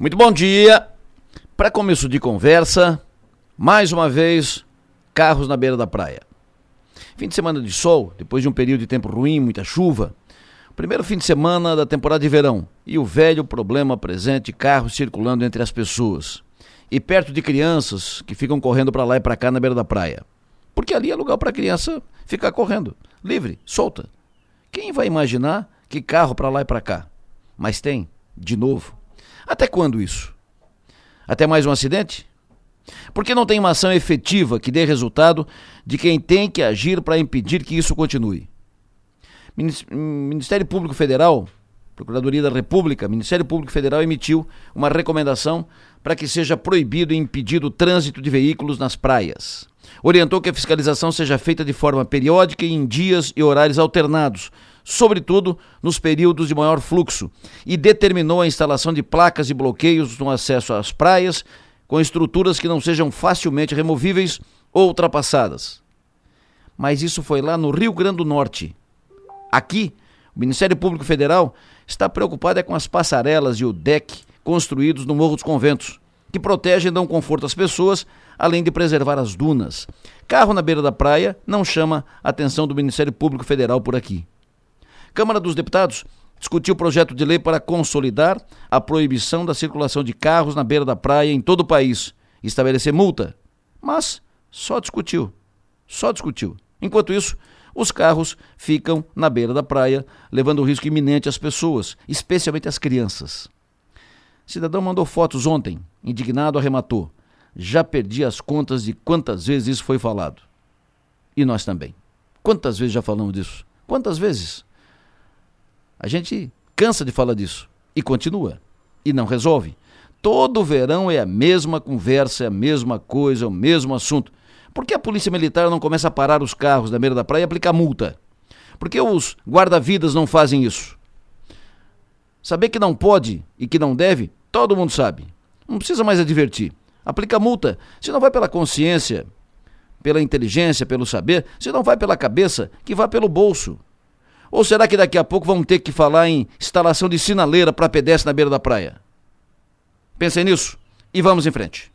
Muito bom dia. Para começo de conversa, mais uma vez, carros na beira da praia. Fim de semana de sol, depois de um período de tempo ruim, muita chuva. Primeiro fim de semana da temporada de verão e o velho problema presente, carros circulando entre as pessoas. E perto de crianças que ficam correndo para lá e para cá na beira da praia. Porque ali é lugar para criança ficar correndo, livre, solta. Quem vai imaginar que carro para lá e para cá? Mas tem, de novo. Até quando isso? Até mais um acidente? Porque não tem uma ação efetiva que dê resultado de quem tem que agir para impedir que isso continue. Ministério Público Federal, Procuradoria da República, Ministério Público Federal emitiu uma recomendação para que seja proibido e impedido o trânsito de veículos nas praias. Orientou que a fiscalização seja feita de forma periódica e em dias e horários alternados, sobretudo nos períodos de maior fluxo, e determinou a instalação de placas de bloqueios no acesso às praias, com estruturas que não sejam facilmente removíveis ou ultrapassadas. Mas isso foi lá no Rio Grande do Norte. Aqui, o Ministério Público Federal está preocupado é com as passarelas e o deck construídos no Morro dos Conventos, que protegem e dão conforto às pessoas, além de preservar as dunas. Carro na beira da praia não chama a atenção do Ministério Público Federal por aqui. Câmara dos Deputados discutiu o projeto de lei para consolidar a proibição da circulação de carros na beira da praia em todo o país estabelecer multa. Mas só discutiu. Só discutiu. Enquanto isso, os carros ficam na beira da praia, levando risco iminente às pessoas, especialmente às crianças. Cidadão mandou fotos ontem, indignado arrematou. Já perdi as contas de quantas vezes isso foi falado. E nós também. Quantas vezes já falamos disso? Quantas vezes? A gente cansa de falar disso e continua e não resolve. Todo verão é a mesma conversa, é a mesma coisa, é o mesmo assunto. Por que a polícia militar não começa a parar os carros na beira da praia e aplicar multa? Por que os guarda-vidas não fazem isso? Saber que não pode e que não deve, todo mundo sabe. Não precisa mais advertir. Aplica multa. Se não vai pela consciência, pela inteligência, pelo saber, se não vai pela cabeça, que vá pelo bolso. Ou será que daqui a pouco vamos ter que falar em instalação de sinaleira para pedestre na beira da praia? Pensem nisso e vamos em frente.